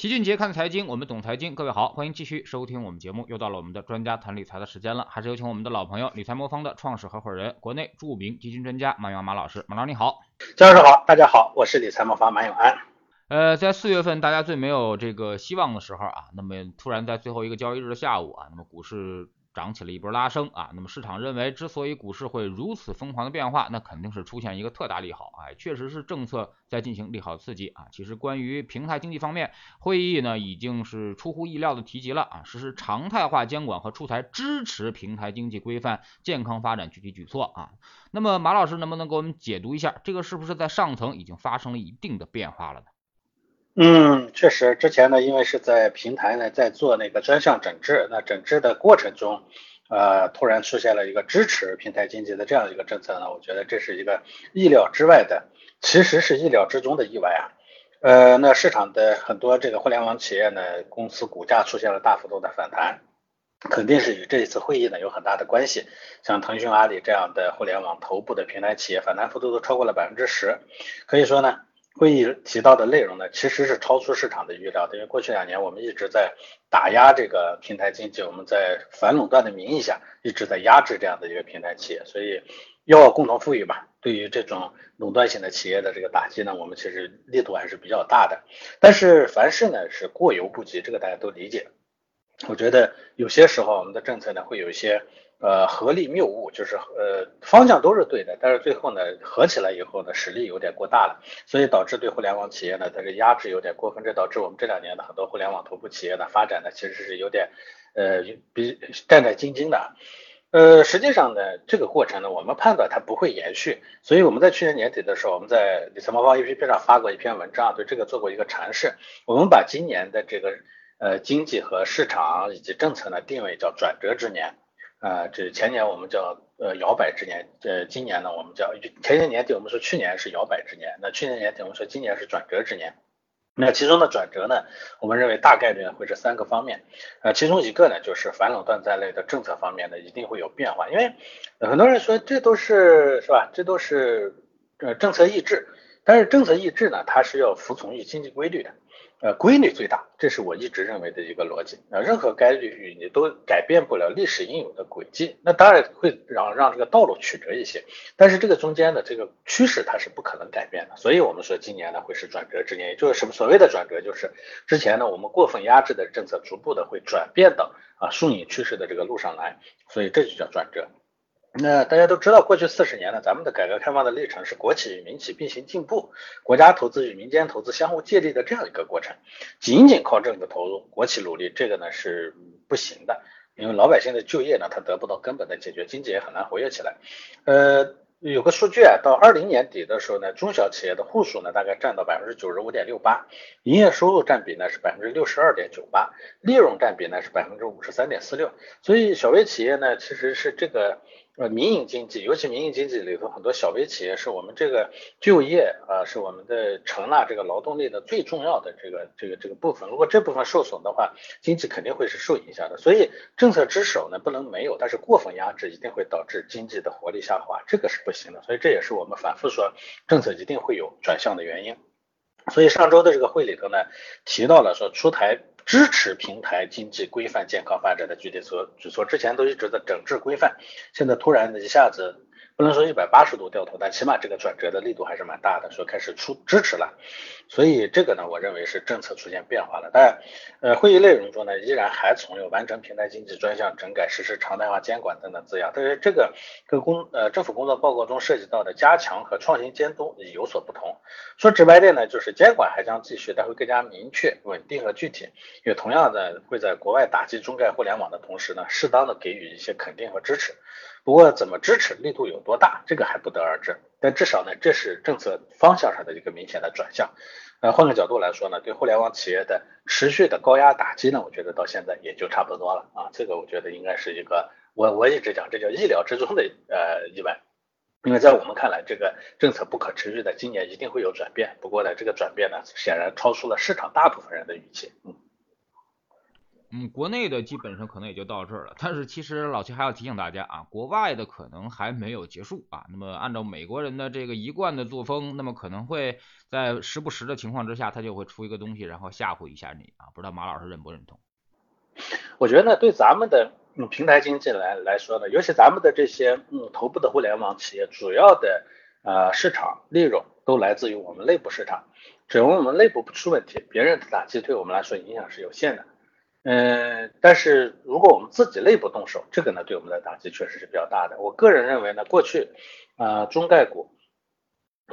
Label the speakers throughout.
Speaker 1: 齐俊杰看财经，我们懂财经。各位好，欢迎继续收听我们节目。又到了我们的专家谈理财的时间了，还是有请我们的老朋友理财魔方的创始合伙人、国内著名基金专家马永安马老师。马老师你好，
Speaker 2: 江老师好，大家好，我是理财魔方马永安。
Speaker 1: 呃，在四月份大家最没有这个希望的时候啊，那么突然在最后一个交易日的下午啊，那么股市。涨起了一波拉升啊，那么市场认为，之所以股市会如此疯狂的变化，那肯定是出现一个特大利好啊，确实是政策在进行利好刺激啊。其实关于平台经济方面，会议呢已经是出乎意料的提及了啊，实施常态化监管和出台支持平台经济规范健康发展具体举措啊。那么马老师能不能给我们解读一下，这个是不是在上层已经发生了一定的变化了呢？
Speaker 2: 嗯，确实，之前呢，因为是在平台呢在做那个专项整治，那整治的过程中，呃，突然出现了一个支持平台经济的这样一个政策呢，我觉得这是一个意料之外的，其实是意料之中的意外啊。呃，那市场的很多这个互联网企业呢，公司股价出现了大幅度的反弹，肯定是与这一次会议呢有很大的关系。像腾讯、阿里这样的互联网头部的平台企业，反弹幅度都超过了百分之十，可以说呢。会议提到的内容呢，其实是超出市场的预料的，因为过去两年我们一直在打压这个平台经济，我们在反垄断的名义下一直在压制这样的一个平台企业，所以要共同富裕吧。对于这种垄断型的企业的这个打击呢，我们其实力度还是比较大的。但是凡事呢是过犹不及，这个大家都理解。我觉得有些时候我们的政策呢会有一些。呃，合力谬误，就是呃方向都是对的，但是最后呢合起来以后呢实力有点过大了，所以导致对互联网企业呢它的压制有点过分，这导致我们这两年的很多互联网头部企业的发展呢其实是有点呃比战战兢兢的，呃实际上呢这个过程呢我们判断它不会延续，所以我们在去年年底的时候我们在理财魔方 APP 上发过一篇文章，对这个做过一个阐释，我们把今年的这个呃经济和市场以及政策呢定位叫转折之年。啊，这前年我们叫呃摇摆之年，呃今年呢我们叫前年年底我们说去年是摇摆之年，那去年年底我们说今年是转折之年，那其中的转折呢，我们认为大概率会是三个方面，呃其中一个呢就是反垄断在内的政策方面呢一定会有变化，因为很多人说这都是是吧，这都是呃政策意志，但是政策意志呢它是要服从于经济规律的。呃，规律最大，这是我一直认为的一个逻辑。啊，任何概率你都改变不了历史应有的轨迹，那当然会让让这个道路曲折一些，但是这个中间的这个趋势它是不可能改变的。所以我们说今年呢会是转折之年，也就是什么所谓的转折，就是之前呢我们过分压制的政策逐步的会转变到啊顺应趋势的这个路上来，所以这就叫转折。那大家都知道，过去四十年呢，咱们的改革开放的历程是国企与民企并行进步，国家投资与民间投资相互借力的这样一个过程。仅仅靠政府投入，国企努力，这个呢是不行的，因为老百姓的就业呢，他得不到根本的解决，经济也很难活跃起来。呃。有个数据啊，到二零年底的时候呢，中小企业的户数呢大概占到百分之九十五点六八，营业收入占比呢是百分之六十二点九八，利润占比呢是百分之五十三点四六。所以小微企业呢其实是这个呃民营经济，尤其民营经济里头很多小微企业是我们这个就业啊，是我们的承纳这个劳动力的最重要的这个这个这个部分。如果这部分受损的话，经济肯定会是受影响的。所以政策之手呢不能没有，但是过分压制一定会导致经济的活力下滑，这个是。不行的，所以这也是我们反复说政策一定会有转向的原因。所以上周的这个会里头呢，提到了说出台支持平台经济规范健康发展的具体措举措，之前都一直在整治规范，现在突然一下子。不能说一百八十度掉头，但起码这个转折的力度还是蛮大的，说开始出支持了，所以这个呢，我认为是政策出现变化了。但呃，会议内容中呢，依然还存有完成平台经济专项整改、实施常态化监管等等字样。但是这个跟工呃政府工作报告中涉及到的加强和创新监督有所不同。说直白点呢，就是监管还将继续，但会更加明确、稳定和具体。也同样的会在国外打击中概互联网的同时呢，适当的给予一些肯定和支持。不过怎么支持力度有多大，这个还不得而知。但至少呢，这是政策方向上的一个明显的转向。呃，换个角度来说呢，对互联网企业的持续的高压打击呢，我觉得到现在也就差不多了啊。这个我觉得应该是一个，我我一直讲这叫意料之中的呃意外。因为在我们看来，这个政策不可持续的，今年一定会有转变。不过呢，这个转变呢，显然超出了市场大部分人的预期。嗯。
Speaker 1: 嗯，国内的基本上可能也就到这儿了，但是其实老齐还要提醒大家啊，国外的可能还没有结束啊。那么按照美国人的这个一贯的作风，那么可能会在时不时的情况之下，他就会出一个东西，然后吓唬一下你啊。不知道马老师认不认同？
Speaker 2: 我觉得，对咱们的嗯平台经济来来说呢，尤其咱们的这些嗯头部的互联网企业，主要的呃市场利润都来自于我们内部市场。只要我们内部不出问题，别人的打击对我们来说影响是有限的。嗯，但是如果我们自己内部动手，这个呢对我们的打击确实是比较大的。我个人认为呢，过去啊中概股，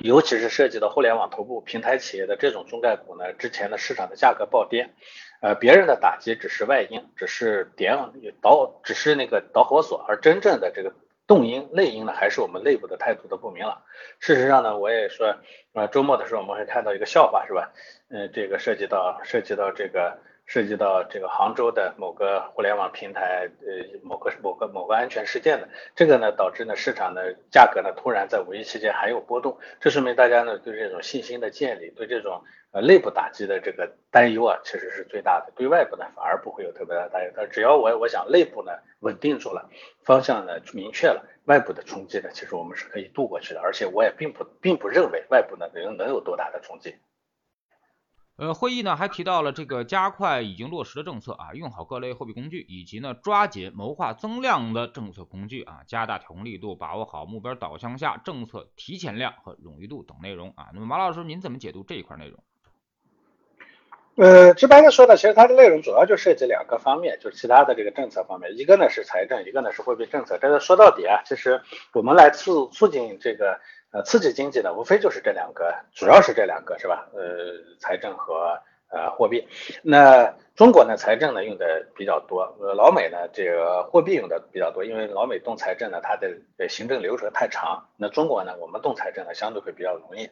Speaker 2: 尤其是涉及到互联网头部平台企业的这种中概股呢，之前的市场的价格暴跌，呃，别人的打击只是外因，只是点导，只是那个导火索，而真正的这个动因内因呢，还是我们内部的态度的不明朗。事实上呢，我也说，呃，周末的时候我们会看到一个笑话，是吧？嗯，这个涉及到涉及到这个。涉及到这个杭州的某个互联网平台，呃，某个某个某个安全事件的，这个呢导致呢市场的价格呢突然在五一期间还有波动，这说明大家呢对这种信心的建立，对这种呃内部打击的这个担忧啊，其实是最大的，对外部呢反而不会有特别大的担忧。但只要我我想内部呢稳定住了，方向呢明确了，外部的冲击呢其实我们是可以度过去的，而且我也并不并不认为外部呢能能有多大的冲击。
Speaker 1: 呃，会议呢还提到了这个加快已经落实的政策啊，用好各类货币工具，以及呢抓紧谋划增量的政策工具啊，加大调控力度，把握好目标导向下政策提前量和冗余度等内容啊。那么马老师您怎么解读这一块内容？
Speaker 2: 呃，直白的说呢，其实它的内容主要就涉及两个方面，就是其他的这个政策方面，一个呢是财政，一个呢是货币政策。这个说到底啊，其实我们来促促进这个。呃，刺激经济呢无非就是这两个，主要是这两个，是吧？呃，财政和呃货币。那中国呢，财政呢用的比较多，呃，老美呢这个货币用的比较多，因为老美动财政呢，它的行政流程太长。那中国呢，我们动财政呢相对会比较容易。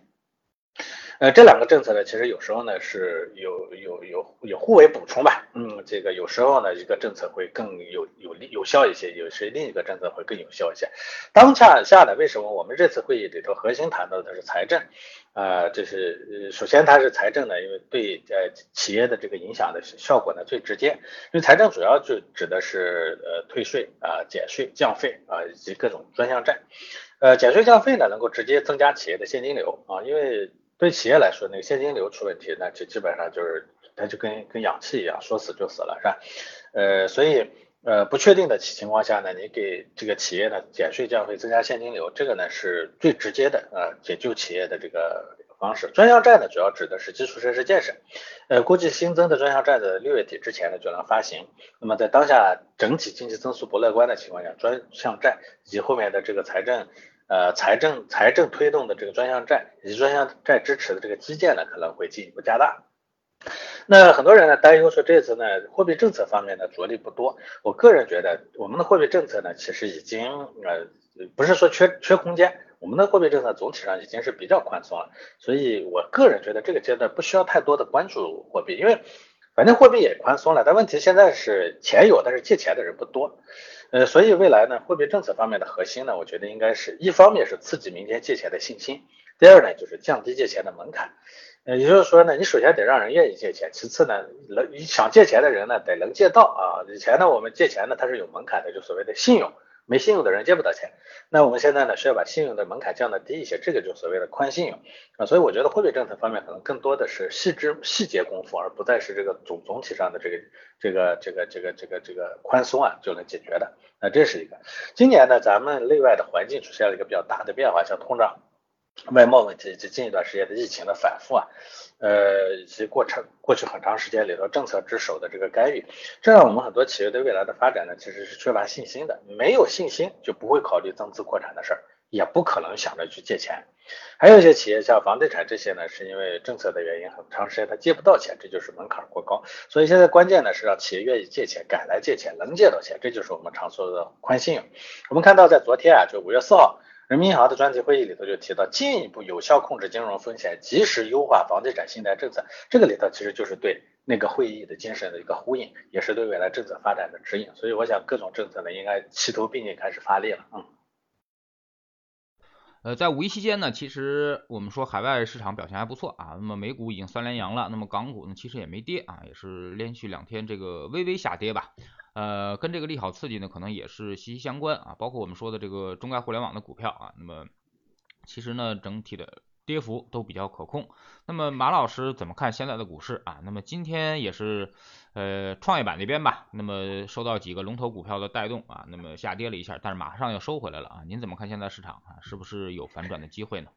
Speaker 2: 呃，这两个政策呢，其实有时候呢是有有有有互为补充吧。嗯，这个有时候呢一个政策会更有有利有效一些，有时另一个政策会更有效一些。当下下呢，为什么我们这次会议里头核心谈到的是财政？啊，这是首先它是财政呢，因为对呃企业的这个影响的效果呢最直接。因为财政主要就指的是呃退税啊、减税、降费啊以及各种专项债。呃，减税降费呢能够直接增加企业的现金流啊，因为。对企业来说，那个现金流出问题，那就基本上就是它就跟跟氧气一样，说死就死了，是吧？呃，所以呃不确定的情况下呢，你给这个企业呢减税降费增加现金流，这个呢是最直接的呃解救企业的这个方式。专项债呢主要指的是基础设施建设，呃估计新增的专项债的六月底之前呢就能发行。那么在当下整体经济增速不乐观的情况下，专项债以及后面的这个财政。呃，财政财政推动的这个专项债以及专项债支持的这个基建呢，可能会进一步加大。那很多人呢担忧说，这次呢货币政策方面的着力不多。我个人觉得，我们的货币政策呢，其实已经呃不是说缺缺空间，我们的货币政策总体上已经是比较宽松了。所以我个人觉得这个阶段不需要太多的关注货币，因为反正货币也宽松了。但问题现在是钱有，但是借钱的人不多。呃，所以未来呢，货币政策方面的核心呢，我觉得应该是一方面是刺激民间借钱的信心，第二呢就是降低借钱的门槛。呃，也就是说呢，你首先得让人愿意借钱，其次呢，能想借钱的人呢得能借到啊。以前呢，我们借钱呢它是有门槛的，就所谓的信用。没信用的人借不到钱，那我们现在呢需要把信用的门槛降得低一些，这个就所谓的宽信用。啊，所以我觉得货币政策方面可能更多的是细致细节功夫，而不再是这个总总体上的这个这个这个这个这个这个宽松啊就能解决的。那这是一个，今年呢咱们内外的环境出现了一个比较大的变化，像通胀、外贸问题以及近一段时间的疫情的反复啊。呃，以及过程过去很长时间里头政策之手的这个干预，这让我们很多企业对未来的发展呢，其实是缺乏信心的。没有信心就不会考虑增资扩产的事儿，也不可能想着去借钱。还有一些企业像房地产这些呢，是因为政策的原因，很长时间他借不到钱，这就是门槛过高。所以现在关键呢是让企业愿意借钱，敢来借钱，能借到钱，这就是我们常说的宽信用。我们看到在昨天啊，就五月四号。人民银行的专题会议里头就提到，进一步有效控制金融风险，及时优化房地产信贷政策。这个里头其实就是对那个会议的精神的一个呼应，也是对未来政策发展的指引。所以我想各种政策呢，应该齐头并进开始发力了。嗯。
Speaker 1: 呃，在五一期间呢，其实我们说海外市场表现还不错啊。那么美股已经三连阳了，那么港股呢其实也没跌啊，也是连续两天这个微微下跌吧。呃，跟这个利好刺激呢可能也是息息相关啊。包括我们说的这个中概互联网的股票啊，那么其实呢整体的。跌幅都比较可控。那么马老师怎么看现在的股市啊？那么今天也是呃创业板那边吧，那么受到几个龙头股票的带动啊，那么下跌了一下，但是马上又收回来了啊。您怎么看现在市场啊？是不是有反转的机会呢？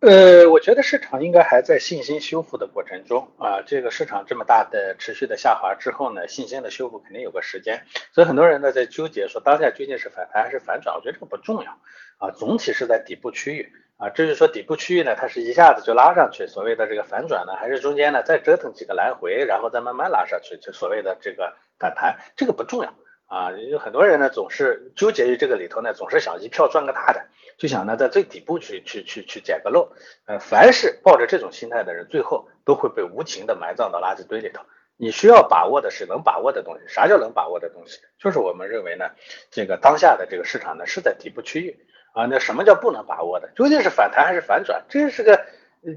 Speaker 2: 呃，我觉得市场应该还在信心修复的过程中啊。这个市场这么大的持续的下滑之后呢，信心的修复肯定有个时间。所以很多人呢在纠结说当下究竟是反弹还是反转？我觉得这个不重要啊，总体是在底部区域。啊，至于说底部区域呢，它是一下子就拉上去，所谓的这个反转呢，还是中间呢再折腾几个来回，然后再慢慢拉上去，就所谓的这个反弹，这个不重要啊。有很多人呢总是纠结于这个里头呢，总是想一票赚个大的，就想呢在最底部去去去去捡个漏。呃，凡是抱着这种心态的人，最后都会被无情的埋葬到垃圾堆里头。你需要把握的是能把握的东西。啥叫能把握的东西？就是我们认为呢，这个当下的这个市场呢是在底部区域。啊，那什么叫不能把握的？究竟是反弹还是反转？这是个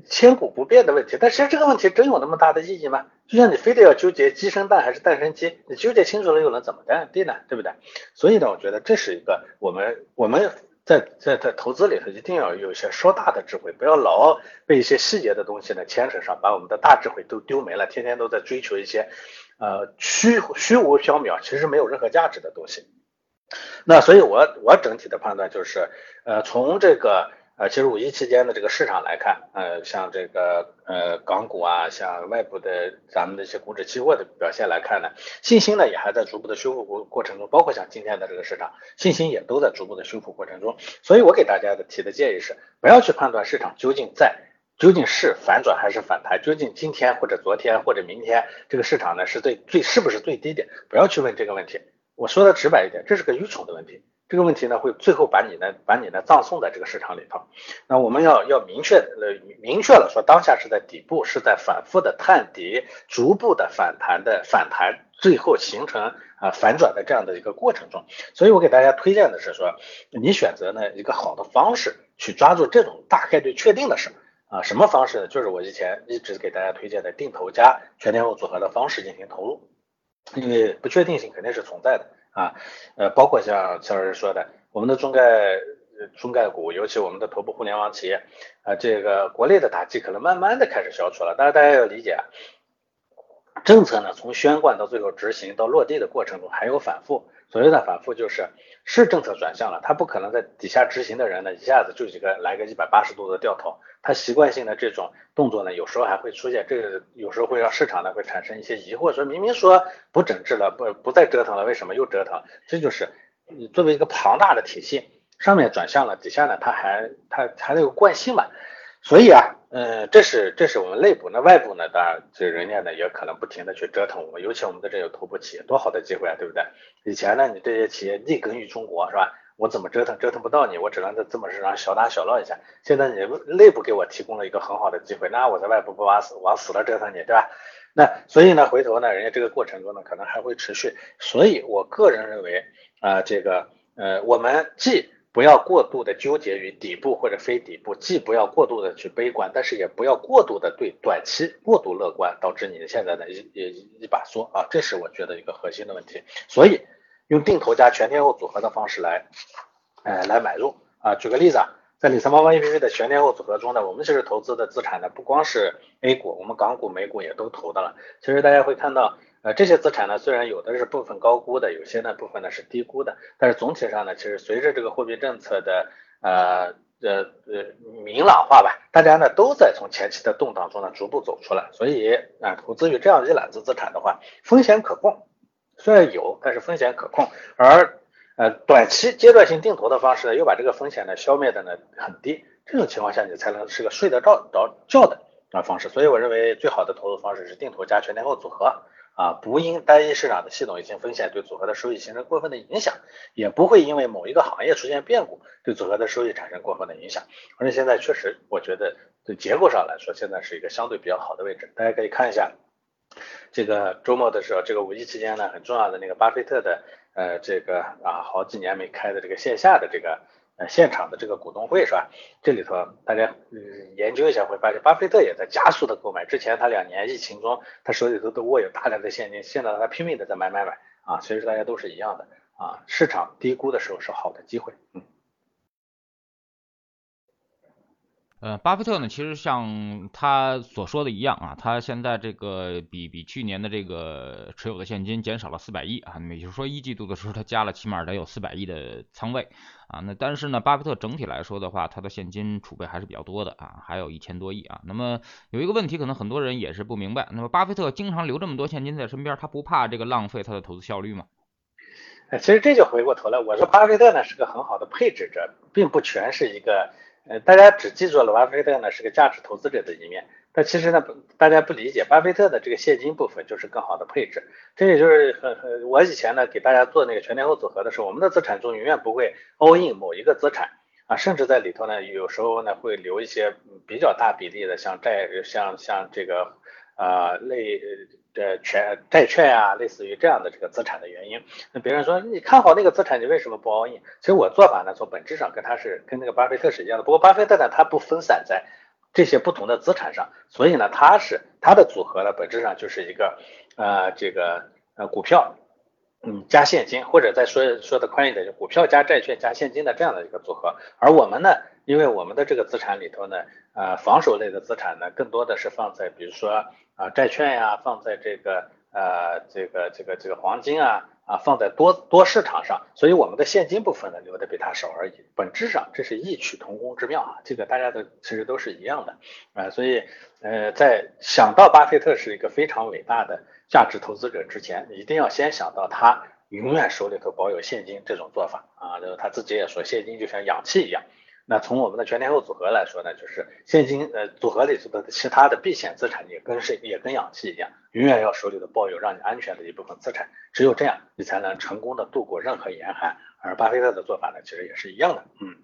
Speaker 2: 千古不变的问题。但其实这个问题真有那么大的意义吗？就像你非得要纠结鸡生蛋还是蛋生鸡，你纠结清楚了又能怎么的地呢？对不对？所以呢，我觉得这是一个我们我们在在在投资里头一定要有一些说大的智慧，不要老被一些细节的东西呢牵扯上，把我们的大智慧都丢没了，天天都在追求一些呃虚虚无缥缈，其实没有任何价值的东西。那所以，我我整体的判断就是，呃，从这个呃，其实五一期间的这个市场来看，呃，像这个呃港股啊，像外部的咱们的一些股指期货的表现来看呢，信心呢也还在逐步的修复过过程中，包括像今天的这个市场，信心也都在逐步的修复过程中。所以我给大家的提的建议是，不要去判断市场究竟在究竟是反转还是反弹，究竟今天或者昨天或者明天这个市场呢是最最是不是最低点，不要去问这个问题。我说的直白一点，这是个愚蠢的问题。这个问题呢，会最后把你呢，把你呢葬送在这个市场里头。那我们要要明确呃明确了说，当下是在底部，是在反复的探底，逐步的反弹的反弹，最后形成啊反转的这样的一个过程中。所以我给大家推荐的是说，你选择呢一个好的方式去抓住这种大概率确定的事啊，什么方式呢？就是我以前一直给大家推荐的定投加全天候组合的方式进行投入。因为不确定性肯定是存在的啊，呃，包括像肖老师说的，我们的中概中概股，尤其我们的头部互联网企业啊，这个国内的打击可能慢慢的开始消除了，但是大家要理解，政策呢从宣贯到最后执行到落地的过程中还有反复，所谓的反复就是是政策转向了，他不可能在底下执行的人呢一下子就几个来个一百八十度的掉头。它习惯性的这种动作呢，有时候还会出现，这个有时候会让市场呢会产生一些疑惑，说明明说不整治了，不不再折腾了，为什么又折腾？这就是你作为一个庞大的体系，上面转向了，底下呢它还它还有惯性嘛，所以啊，嗯，这是这是我们内部，那外部呢，当然这人家呢也可能不停的去折腾我们，尤其我们的这有头部企业，多好的机会啊，对不对？以前呢，你这些企业立根于中国，是吧？我怎么折腾折腾不到你，我只能在这么市场小打小闹一下。现在你内部给我提供了一个很好的机会，那我在外部不往死往死了折腾你，对吧？那所以呢，回头呢，人家这个过程中呢，可能还会持续。所以我个人认为啊，这个呃，我们既不要过度的纠结于底部或者非底部，既不要过度的去悲观，但是也不要过度的对短期过度乐观，导致你现在的一一一把梭啊，这是我觉得一个核心的问题。所以。用定投加全天候组合的方式来，呃，来买入啊。举个例子啊，在理财猫猫 APP 的全天候组合中呢，我们其实投资的资产呢，不光是 A 股，我们港股、美股也都投的了。其实大家会看到，呃，这些资产呢，虽然有的是部分高估的，有些呢部分呢是低估的，但是总体上呢，其实随着这个货币政策的呃呃呃明朗化吧，大家呢都在从前期的动荡中呢逐步走出来。所以啊，投资于这样一揽子资产的话，风险可控。虽然有，但是风险可控，而呃短期阶段性定投的方式呢，又把这个风险呢消灭的呢很低，这种情况下你才能是个睡得着着觉的啊方式。所以我认为最好的投资方式是定投加全天候组合啊，不因单一市场的系统性风险对组合的收益形成过分的影响，也不会因为某一个行业出现变故对组合的收益产生过分的影响。而且现在确实，我觉得对结构上来说，现在是一个相对比较好的位置，大家可以看一下。这个周末的时候，这个五一期间呢，很重要的那个巴菲特的呃这个啊好几年没开的这个线下的这个呃现场的这个股东会是吧？这里头大家嗯研究一下会发现，巴菲特也在加速的购买。之前他两年疫情中，他手里头都握有大量的现金，现在他拼命的在买买买啊，所以说大家都是一样的啊，市场低估的时候是好的机会，嗯。
Speaker 1: 呃，巴菲特呢，其实像他所说的一样啊，他现在这个比比去年的这个持有的现金减少了四百亿啊，也就是说一季度的时候他加了起码得有四百亿的仓位啊，那但是呢，巴菲特整体来说的话，他的现金储备还是比较多的啊，还有一千多亿啊。那么有一个问题，可能很多人也是不明白，那么巴菲特经常留这么多现金在身边，他不怕这个浪费他的投资效率吗？
Speaker 2: 其实这就回过头来，我说巴菲特呢是个很好的配置者，并不全是一个。呃，大家只记住了巴菲特呢是个价值投资者的一面，但其实呢，大家不理解巴菲特的这个现金部分就是更好的配置。这也就是很很，我以前呢给大家做那个全天候组合的时候，我们的资产中永远不会 all in 某一个资产啊，甚至在里头呢有时候呢会留一些比较大比例的像债，像像这个啊类。的权债券啊，类似于这样的这个资产的原因，那别人说你看好那个资产，你为什么不 all in？其实我做法呢，从本质上跟他是跟那个巴菲特是一样的。不过巴菲特呢，他不分散在这些不同的资产上，所以呢，他是他的组合呢，本质上就是一个呃这个呃股票，嗯加现金，或者再说说的宽一点，就股票加债券加现金的这样的一个组合。而我们呢，因为我们的这个资产里头呢，呃防守类的资产呢，更多的是放在比如说。啊，债券呀，放在这个呃，这个这个这个黄金啊，啊，放在多多市场上，所以我们的现金部分呢留的比它少而已。本质上这是异曲同工之妙啊，这个大家都其实都是一样的啊。所以呃，在想到巴菲特是一个非常伟大的价值投资者之前，一定要先想到他永远手里头保有现金这种做法啊。就是他自己也说，现金就像氧气一样。那从我们的全天候组合来说呢，就是现金呃组合里头的其他的避险资产也跟是也跟氧气一样，永远要手里的抱有让你安全的一部分资产，只有这样你才能成功的度过任何严寒。而巴菲特的做法呢，其实也是一样的，嗯。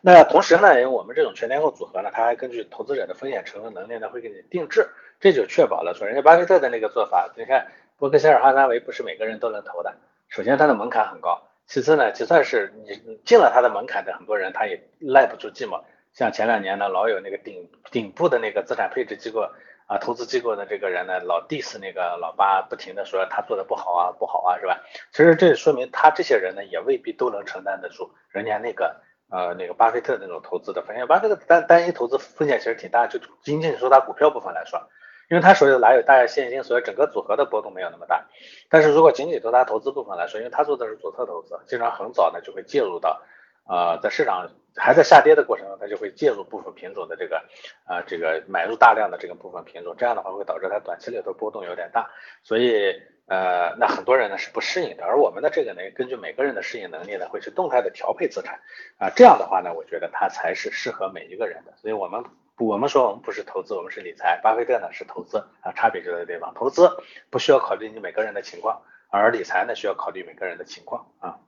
Speaker 2: 那同时呢，因为我们这种全天候组合呢，它还根据投资者的风险承受能力呢，会给你定制，这就确保了说人家巴菲特的那个做法，你看伯克希尔哈撒韦不是每个人都能投的，首先它的门槛很高。其次呢，就算是你进了他的门槛的很多人，他也耐不住寂寞。像前两年呢，老有那个顶顶部的那个资产配置机构啊，投资机构的这个人呢，老 diss 那个老八，不停的说他做的不好啊，不好啊，是吧？其实这说明他这些人呢，也未必都能承担得住人家那个呃那个巴菲特那种投资的风险。巴菲特单单一投资风险其实挺大，就仅仅说他股票部分来说。因为他手里哪有大量现金，所以整个组合的波动没有那么大。但是如果仅仅从他投资部分来说，因为他做的是左侧投资，经常很早呢就会介入到，呃，在市场还在下跌的过程中，他就会介入部分品种的这个，啊，这个买入大量的这个部分品种，这样的话会导致它短期里头波动有点大。所以，呃，那很多人呢是不适应的。而我们的这个呢，根据每个人的适应能力呢，会去动态的调配资产，啊，这样的话呢，我觉得它才是适合每一个人的。所以我们。我们说我们不是投资，我们是理财。巴菲特呢是投资啊，差别就在这地方。投资不需要考虑你每个人的情况，而理财呢需要考虑每个人的情况啊。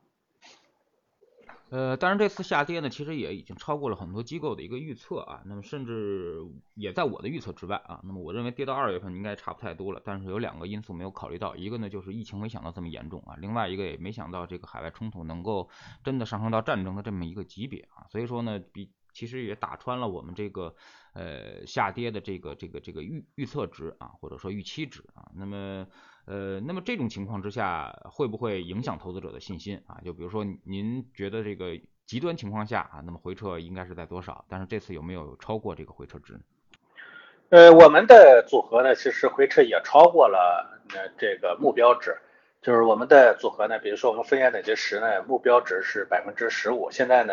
Speaker 1: 呃，当然这次下跌呢，其实也已经超过了很多机构的一个预测啊。那么甚至也在我的预测之外啊。那么我认为跌到二月份应该差不太多了。但是有两个因素没有考虑到，一个呢就是疫情没想到这么严重啊，另外一个也没想到这个海外冲突能够真的上升到战争的这么一个级别啊。所以说呢，比。其实也打穿了我们这个呃下跌的这个这个这个预预测值啊，或者说预期值啊。那么呃那么这种情况之下，会不会影响投资者的信心啊？就比如说您觉得这个极端情况下啊，那么回撤应该是在多少？但是这次有没有超过这个回撤值？
Speaker 2: 呃，我们的组合呢，其实回撤也超过了呃这个目标值。就是我们的组合呢，比如说我们分压等级十呢，目标值是百分之十五，现在呢。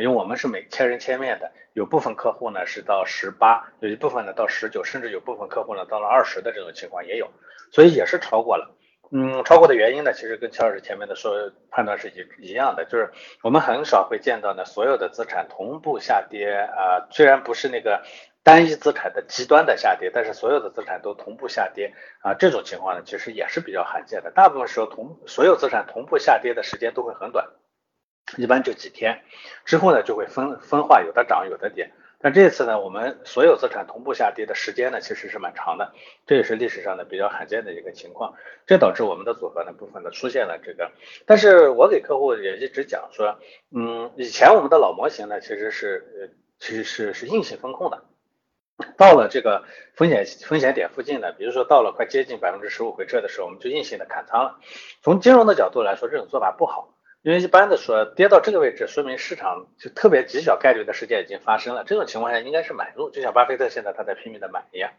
Speaker 2: 因为我们是每千人千面的，有部分客户呢是到十八，有一部分呢到十九，甚至有部分客户呢到了二十的这种情况也有，所以也是超过了。嗯，超过的原因呢，其实跟乔老师前面的说判断是一一样的，就是我们很少会见到呢所有的资产同步下跌啊，虽然不是那个单一资产的极端的下跌，但是所有的资产都同步下跌啊，这种情况呢其实也是比较罕见的，大部分时候同所有资产同步下跌的时间都会很短。一般就几天，之后呢就会分分化，有的涨有的跌。但这次呢，我们所有资产同步下跌的时间呢，其实是蛮长的，这也是历史上的比较罕见的一个情况，这导致我们的组合呢部分的出现了这个。但是我给客户也一直讲说，嗯，以前我们的老模型呢，其实是呃，其实是是硬性风控的，到了这个风险风险点附近呢，比如说到了快接近百分之十五回撤的时候，我们就硬性的砍仓了。从金融的角度来说，这种做法不好。因为一般的说，跌到这个位置，说明市场就特别极小概率的事件已经发生了。这种情况下应该是买入，就像巴菲特现在他在拼命的买一样，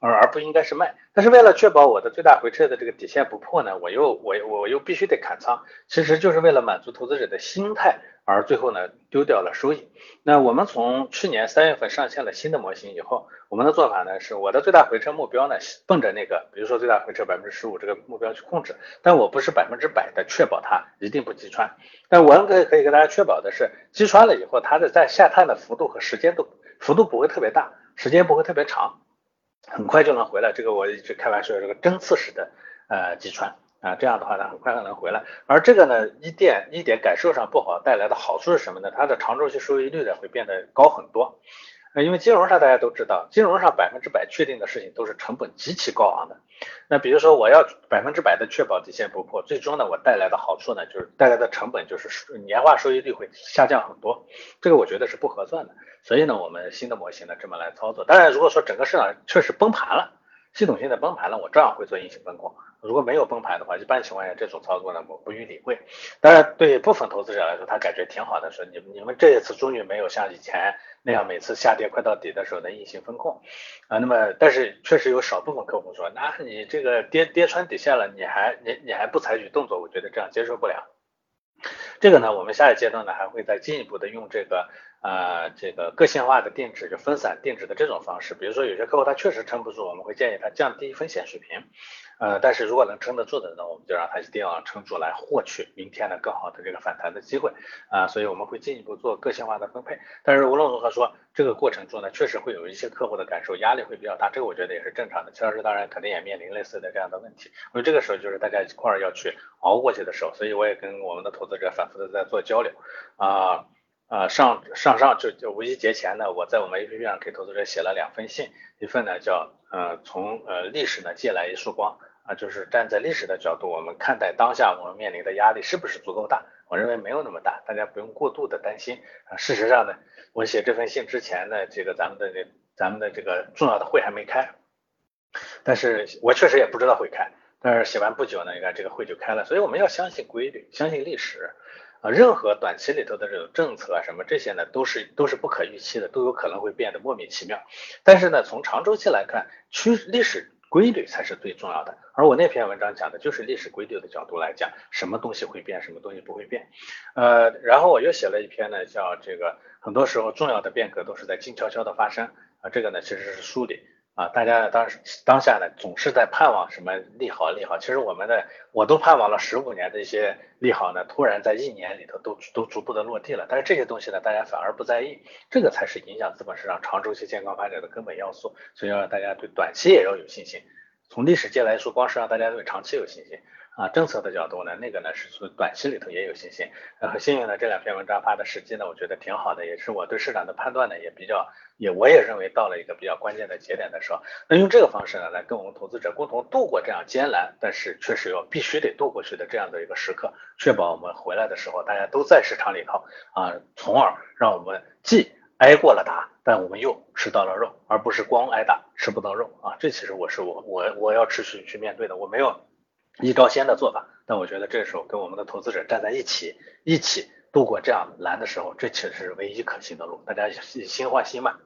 Speaker 2: 而而不应该是卖。但是为了确保我的最大回撤的这个底线不破呢，我又我我又必须得砍仓，其实就是为了满足投资者的心态。而最后呢，丢掉了收益。那我们从去年三月份上线了新的模型以后，我们的做法呢是，我的最大回撤目标呢，奔着那个，比如说最大回撤百分之十五这个目标去控制。但我不是百分之百的确保它一定不击穿。但我们可以可以跟大家确保的是，击穿了以后，它的在下探的幅度和时间都幅度不会特别大，时间不会特别长，很快就能回来。这个我一直开玩笑，这个针刺式的呃击穿。啊，这样的话呢，很快就能回来。而这个呢，一点一点感受上不好带来的好处是什么呢？它的长周期收益率呢会变得高很多。呃，因为金融上大家都知道，金融上百分之百确定的事情都是成本极其高昂的。那比如说我要百分之百的确保底线不破，最终呢我带来的好处呢就是带来的成本就是年化收益率会下降很多。这个我觉得是不合算的。所以呢，我们新的模型呢这么来操作。当然，如果说整个市场确实崩盘了，系统性的崩盘了，我照样会做硬性风控。如果没有崩盘的话，一般情况下这种操作呢，我不予理会。当然，对部分投资者来说，他感觉挺好的，说你你们这一次终于没有像以前那样每次下跌快到底的时候的硬性风控啊。那么，但是确实有少部分客户说，那你这个跌跌穿底线了，你还你你还不采取动作，我觉得这样接受不了。这个呢，我们下一阶段呢还会再进一步的用这个呃这个个性化的定制，就分散定制的这种方式。比如说有些客户他确实撑不住，我们会建议他降低风险水平。呃，但是如果能撑得住的呢，我们就让他一定要撑住，来获取明天的更好的这个反弹的机会啊。所以我们会进一步做个性化的分配。但是无论如何说，这个过程中呢，确实会有一些客户的感受压力会比较大，这个我觉得也是正常的。齐老师当然肯定也面临类似的这样的问题。所以这个时候就是大家一块儿要去熬过去的时候。所以我也跟我们的投资者反复的在做交流啊啊上上上就就五一节前呢，我在我们 APP 上给投资者写了两封信，一份呢叫呃从呃历史呢借来一束光。啊，就是站在历史的角度，我们看待当下我们面临的压力是不是足够大？我认为没有那么大，大家不用过度的担心啊。事实上呢，我写这份信之前呢，这个咱们的这咱们的这个重要的会还没开，但是我确实也不知道会开。但是写完不久呢，你看这个会就开了。所以我们要相信规律，相信历史啊。任何短期里头的这种政策啊什么这些呢，都是都是不可预期的，都有可能会变得莫名其妙。但是呢，从长周期来看，趋历史。规律才是最重要的，而我那篇文章讲的就是历史规律的角度来讲，什么东西会变，什么东西不会变。呃，然后我又写了一篇呢，叫这个很多时候重要的变革都是在静悄悄的发生啊，这个呢其实是梳理。啊，大家当时当下呢，总是在盼望什么利好利好。其实我们的我都盼望了十五年的一些利好呢，突然在一年里头都都逐步的落地了。但是这些东西呢，大家反而不在意，这个才是影响资本市场长周期健康发展的根本要素。所以要让大家对短期也要有信心。从历史界来说，光是让大家对长期有信心。啊，政策的角度呢，那个呢是从短期里头也有信心。呃，很幸运呢，这两篇文章发的时机呢，我觉得挺好的，也是我对市场的判断呢也比较，也我也认为到了一个比较关键的节点的时候，那用这个方式呢来跟我们投资者共同度过这样艰难，但是确实要必须得度过去的这样的一个时刻，确保我们回来的时候大家都在市场里头啊，从而让我们既挨过了打，但我们又吃到了肉，而不是光挨打吃不到肉啊。这其实我是我我我要持续去面对的，我没有。一招鲜的做法，但我觉得这时候跟我们的投资者站在一起，一起度过这样难的时候，这其实是唯一可行的路。大家心换心嘛。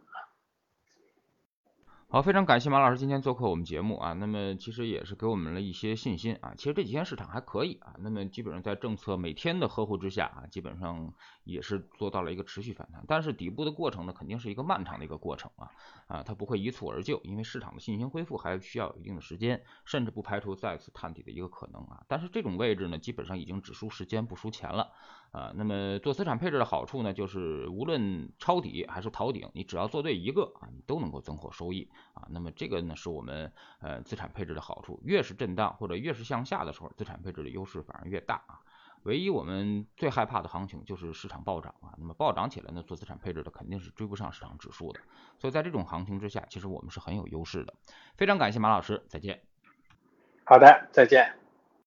Speaker 1: 好，非常感谢马老师今天做客我们节目啊，那么其实也是给我们了一些信心啊。其实这几天市场还可以啊，那么基本上在政策每天的呵护之下啊，基本上也是做到了一个持续反弹。但是底部的过程呢，肯定是一个漫长的一个过程啊啊，它不会一蹴而就，因为市场的信心恢复还需要有一定的时间，甚至不排除再次探底的一个可能啊。但是这种位置呢，基本上已经只输时间不输钱了。啊，那么做资产配置的好处呢，就是无论抄底还是逃顶，你只要做对一个啊，你都能够增获收益啊。那么这个呢，是我们呃资产配置的好处。越是震荡或者越是向下的时候，资产配置的优势反而越大啊。唯一我们最害怕的行情就是市场暴涨啊，那么暴涨起来呢，做资产配置的肯定是追不上市场指数的，所以在这种行情之下，其实我们是很有优势的。非常感谢马老师，再见。
Speaker 2: 好的，再见。